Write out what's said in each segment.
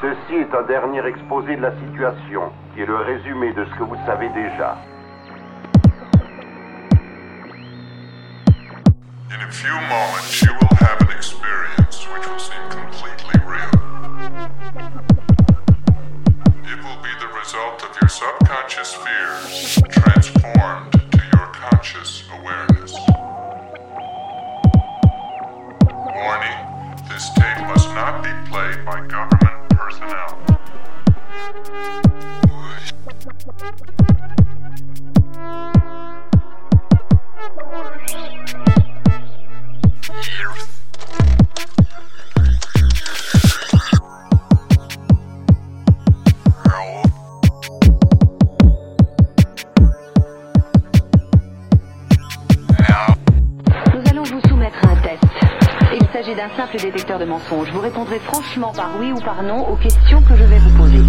Ceci est un dernier exposé de la situation, qui est le résumé de ce que vous savez déjà. In a few moments, you will have an experience which will seem completely real. It will be the result of your subconscious fears transformed to your conscious awareness. Warning this tape must not be played by government personnel. Nous mensonges. Vous répondrez franchement par oui ou par non aux questions que je vais vous poser.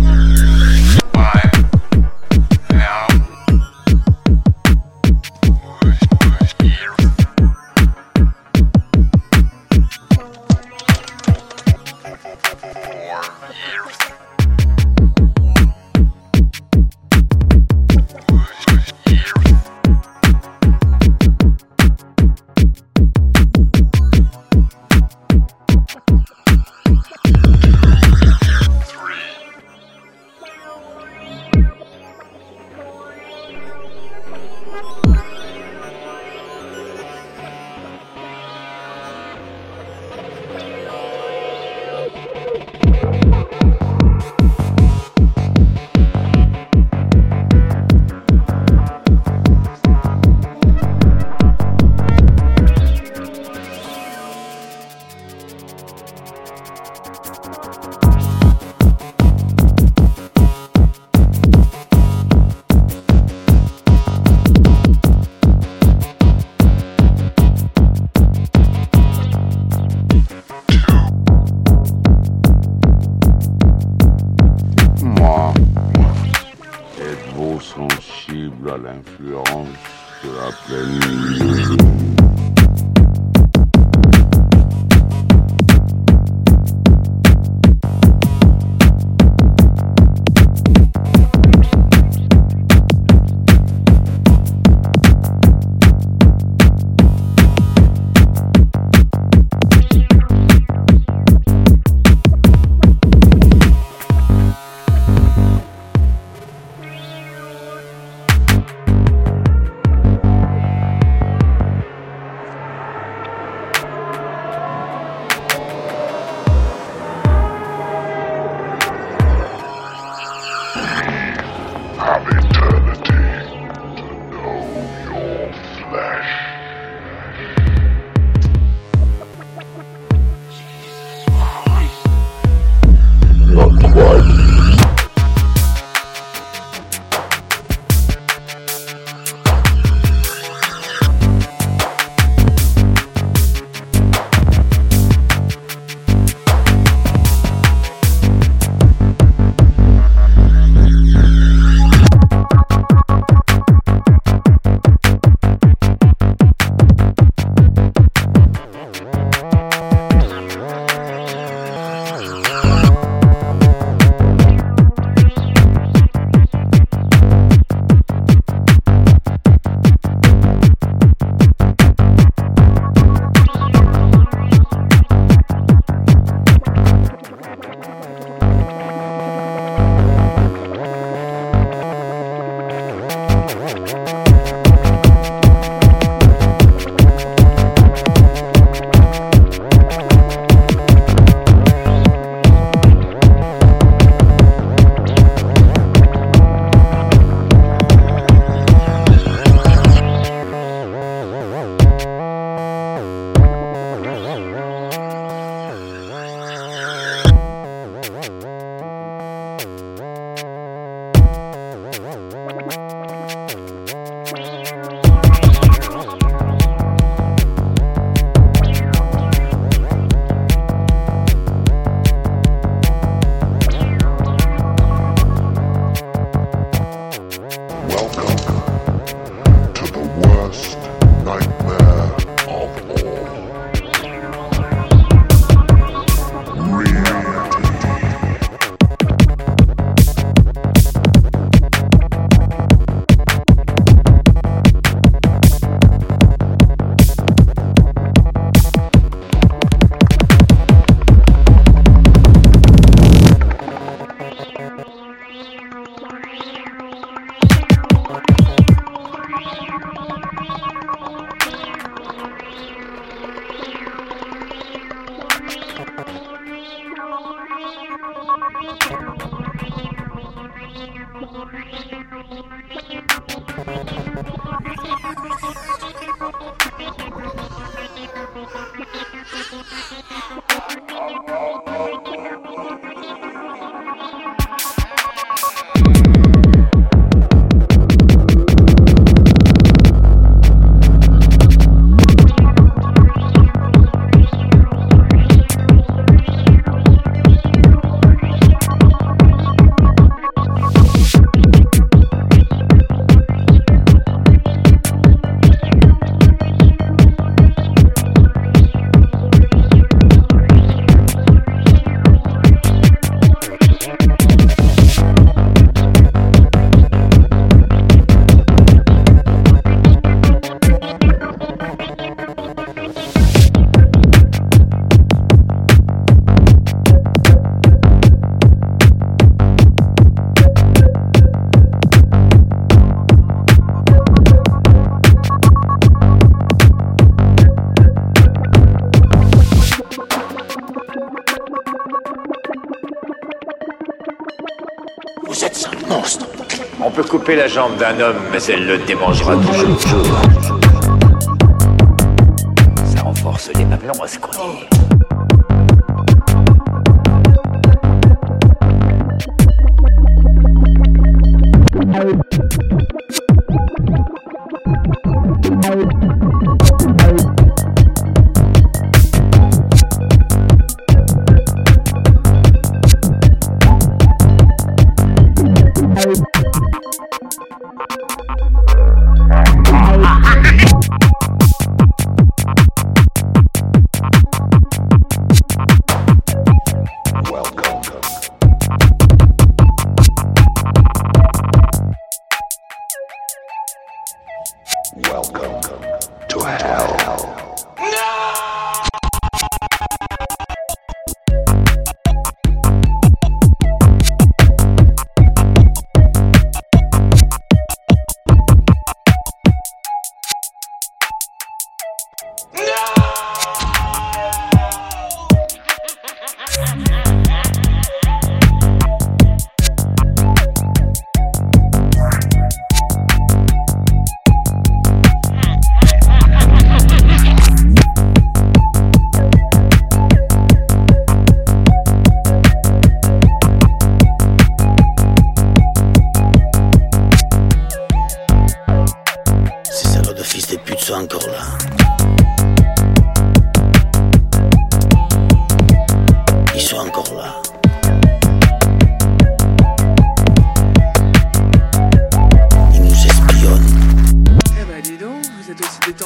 la jambe d'un homme, mais elle le démangera toujours.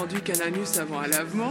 tendu qu'un anus avant un lavement.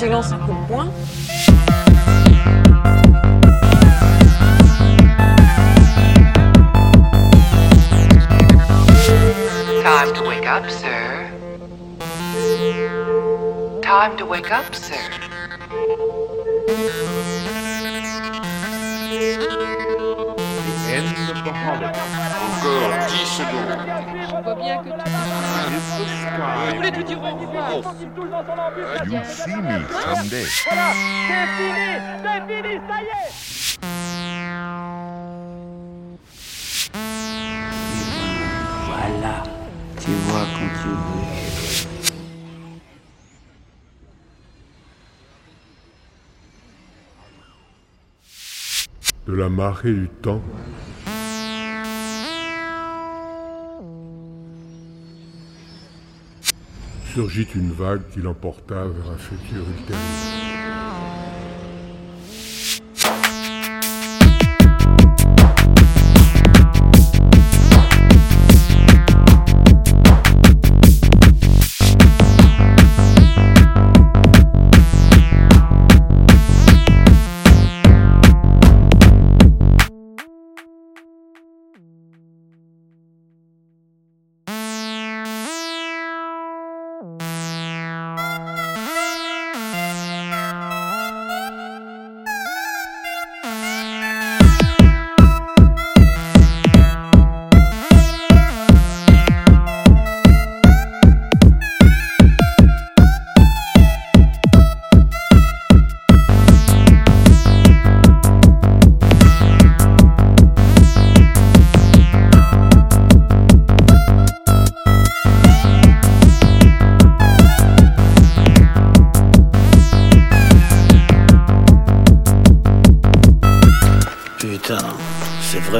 chegam Encore 10 secondes. Je vois bien que tu... Je voulais te dire au revoir. You'll see me someday. Voilà, tu vois quand tu bouges. de la marée du temps. Surgit une vague qui l'emporta vers un futur ultérieur.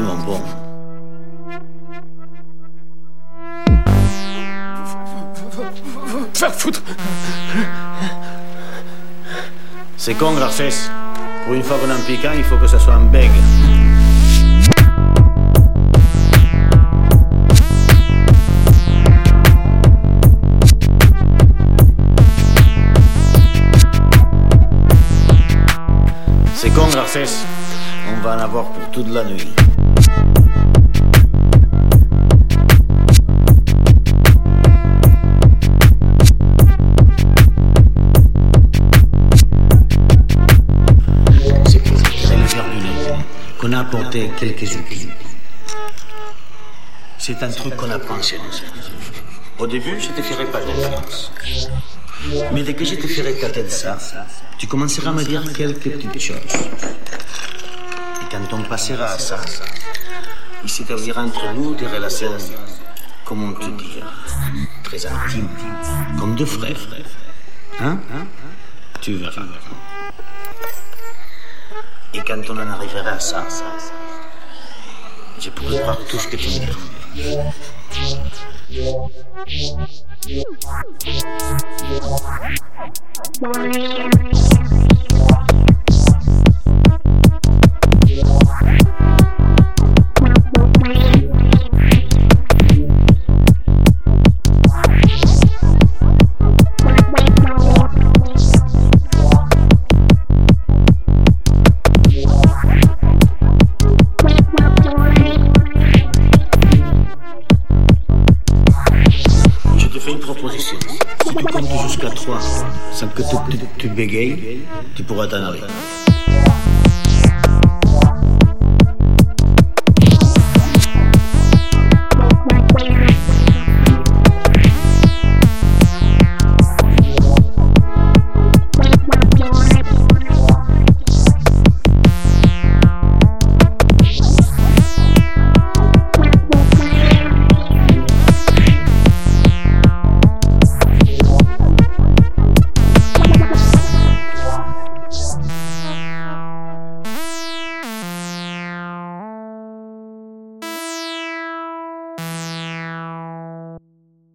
Vraiment bon. Faire foutre C'est con, Garcès. Pour une fois qu'on en pique un, il faut que ça soit un beg. C'est con, Garcès. On va en avoir pour toute la nuit. Apporté quelques outils. C'est un truc qu'on apprend chez nous. Au début, je te ferai pas confiance. Mais dès que je te ferai tâter de ça, tu commenceras à me dire quelques petites choses. Et quand on passera à ça, il s'établira entre nous des relations, comment te dire, très intimes, comme deux frères. Hein? Tu verras. Et quand on en arrivera à ça, je pourrai croire tout ce que tu me diras.